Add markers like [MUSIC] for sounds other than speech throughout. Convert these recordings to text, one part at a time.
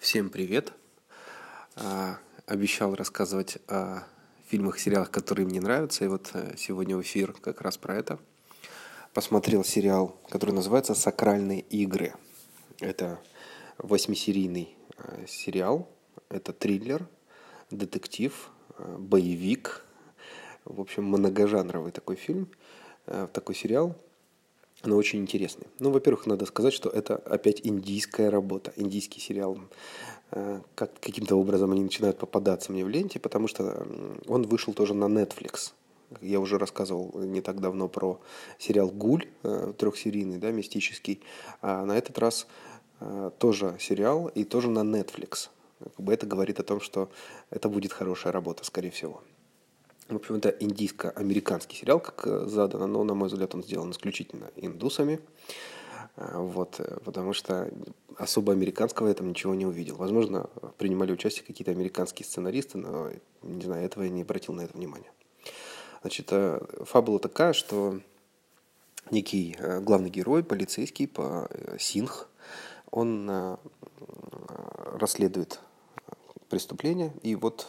Всем привет! А, обещал рассказывать о фильмах и сериалах, которые мне нравятся, и вот э, сегодня в эфир как раз про это. Посмотрел сериал, который называется «Сакральные игры». Это восьмисерийный э, сериал, это триллер, детектив, э, боевик, в общем, многожанровый такой фильм, такой сериал – но очень интересный. Ну, во-первых, надо сказать, что это опять индийская работа, индийский сериал. Э, как, каким-то образом они начинают попадаться мне в ленте, потому что он вышел тоже на Netflix. Я уже рассказывал не так давно про сериал «Гуль», э, трехсерийный, да, мистический. А на этот раз э, тоже сериал и тоже на Netflix. Как бы это говорит о том, что это будет хорошая работа, скорее всего. В общем, это индийско-американский сериал, как э, задано, но, на мой взгляд, он сделан исключительно индусами. Э, вот, э, потому что особо американского я там ничего не увидел. Возможно, принимали участие какие-то американские сценаристы, но, не знаю, этого я не обратил на это внимания. Значит, фабула такая, что некий главный герой, полицейский по Синх, он расследует преступление и вот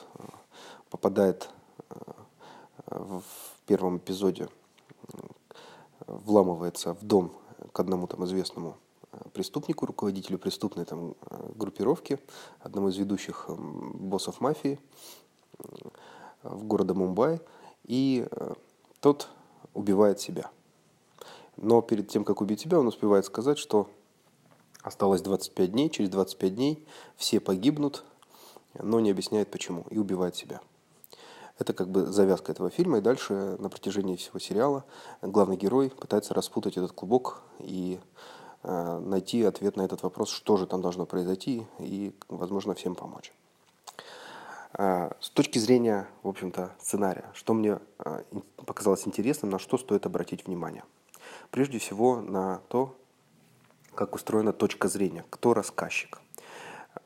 попадает в первом эпизоде вламывается в дом к одному там известному э, преступнику, руководителю преступной там э, группировки, одному из ведущих боссов мафии в города Мумбаи, и э, тот убивает себя. Но перед тем, как убить себя, он успевает сказать, что осталось 25 дней, через 25 дней все погибнут, но не объясняет почему, и убивает себя. Это как бы завязка этого фильма, и дальше на протяжении всего сериала главный герой пытается распутать этот клубок и э, найти ответ на этот вопрос, что же там должно произойти, и, возможно, всем помочь. Э, с точки зрения, в общем-то, сценария, что мне э, показалось интересным, на что стоит обратить внимание. Прежде всего на то, как устроена точка зрения, кто рассказчик.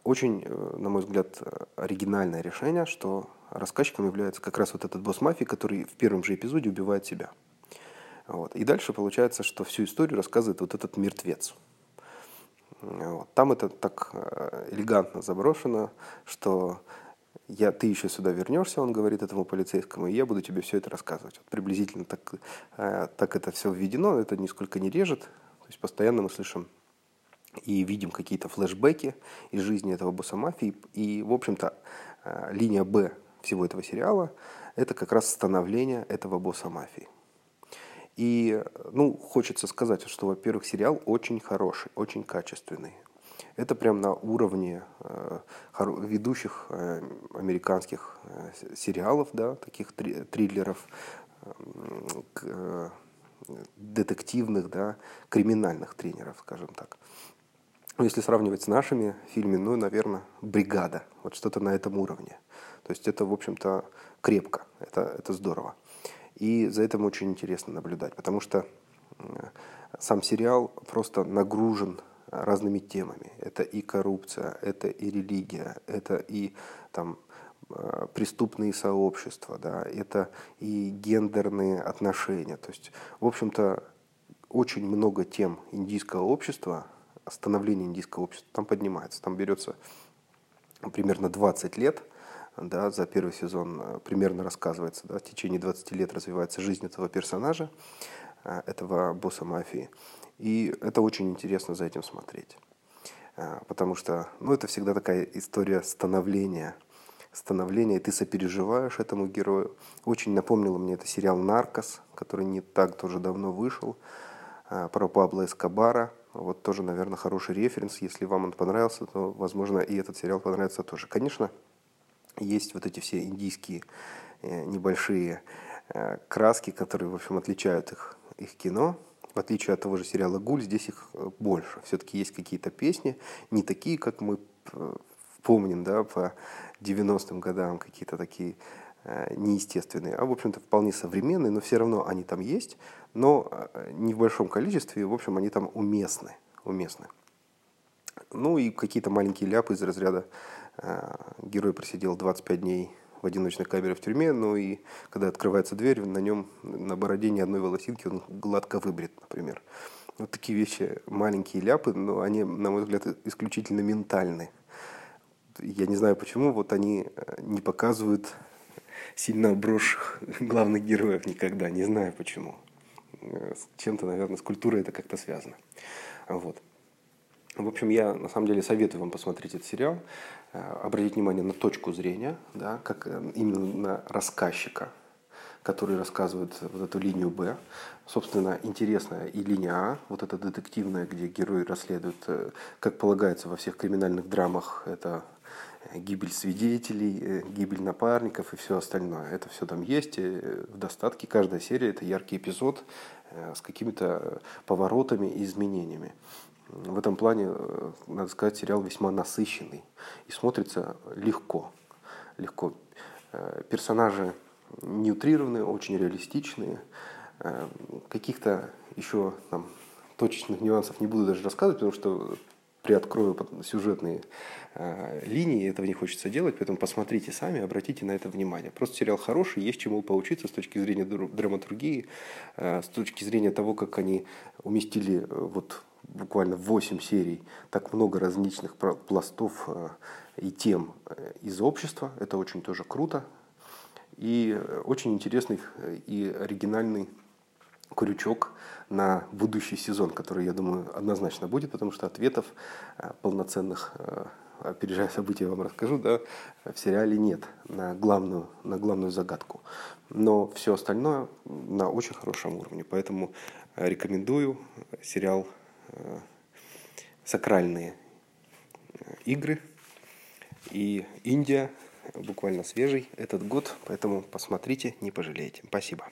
Очень, э, на мой взгляд, оригинальное решение, что рассказчиком является как раз вот этот босс мафии, который в первом же эпизоде убивает себя. Вот. И дальше получается, что всю историю рассказывает вот этот мертвец. Вот. Там это так э, элегантно заброшено, что я, ты еще сюда вернешься, он говорит этому полицейскому, и я буду тебе все это рассказывать. Вот приблизительно так, э, так это все введено, это нисколько не режет. То есть постоянно мы слышим и видим какие-то флешбеки из жизни этого босса мафии. И, в общем-то, э, линия Б всего этого сериала, это как раз становление этого босса мафии. И, ну, хочется сказать, что, во-первых, сериал очень хороший, очень качественный. Это прям на уровне э, ведущих э, американских э, сериалов, да, таких три, триллеров, э, детективных, да, криминальных тренеров, скажем так. Если сравнивать с нашими фильмами, ну, наверное, «Бригада», вот что-то на этом уровне. То есть это, в общем-то, крепко, это, это здорово. И за этим очень интересно наблюдать, потому что сам сериал просто нагружен разными темами. Это и коррупция, это и религия, это и там э, преступные сообщества, да, это и гендерные отношения. То есть, в общем-то, очень много тем индийского общества, становления индийского общества там поднимается. Там берется примерно 20 лет – да, за первый сезон э, примерно рассказывается, да, в течение 20 лет развивается жизнь этого персонажа, э, этого босса мафии. И это очень интересно за этим смотреть. Э, потому что, ну, это всегда такая история становления, становления, и ты сопереживаешь этому герою. Очень напомнило мне это сериал «Наркос», который не так тоже давно вышел, про Пабло Эскобара. Вот тоже, наверное, хороший референс. Если вам он понравился, то, возможно, и этот сериал понравится тоже. Конечно, есть вот эти все индийские э, небольшие э, краски, которые, в общем, отличают их, их кино. В отличие от того же сериала «Гуль», здесь их э, больше. Все-таки есть какие-то песни, не такие, как мы помним, да, по 90-м годам, какие-то такие неестественные, а, в общем-то, вполне современные, но все равно они там есть, но не в большом количестве, в общем, они там уместны, уместны. Ну и какие-то маленькие ляпы из разряда Э, герой просидел 25 дней в одиночной камере в тюрьме, ну и когда открывается дверь, на нем, на бороде ни одной волосинки, он гладко выбрит, например. Вот такие вещи, маленькие ляпы, но они, на мой взгляд, исключительно ментальны. я не знаю почему, вот они не показывают сильно обросших [LAUGHS] главных героев никогда, не знаю почему. С чем-то, наверное, с культурой это как-то связано. Вот. В общем, я на самом деле советую вам посмотреть этот сериал, обратить внимание на точку зрения, да, как именно на рассказчика, который рассказывает вот эту линию Б. Собственно, интересная и линия А, вот эта детективная, где герои расследуют, э, как полагается во всех криминальных драмах, это гибель свидетелей, э, гибель напарников и все остальное. Это все там есть э, в достатке. Каждая серия – это яркий эпизод с какими-то поворотами и изменениями. В этом плане, надо сказать, сериал весьма насыщенный и смотрится легко. Легко. Персонажи неутрированные, очень реалистичные. Э, каких-то еще там, точечных нюансов не буду даже рассказывать, потому что приоткрою сюжетные э, линии, этого не хочется делать, поэтому посмотрите сами, обратите на это внимание. Просто сериал хороший, есть чему поучиться с точки зрения драматургии, э, с точки зрения того, как они уместили э, вот буквально 8 серий, так много различных пластов и тем из общества. Это очень тоже круто, и очень интересный и оригинальный крючок на будущий сезон, который, я думаю, однозначно будет, потому что ответов э, полноценных, э, опережая события, вам расскажу, да, в сериале нет на главную, на главную загадку. Но все остальное на очень хорошем уровне. Поэтому рекомендую сериал «Сакральные игры» и «Индия» буквально свежий этот год, поэтому посмотрите, не пожалеете. Спасибо.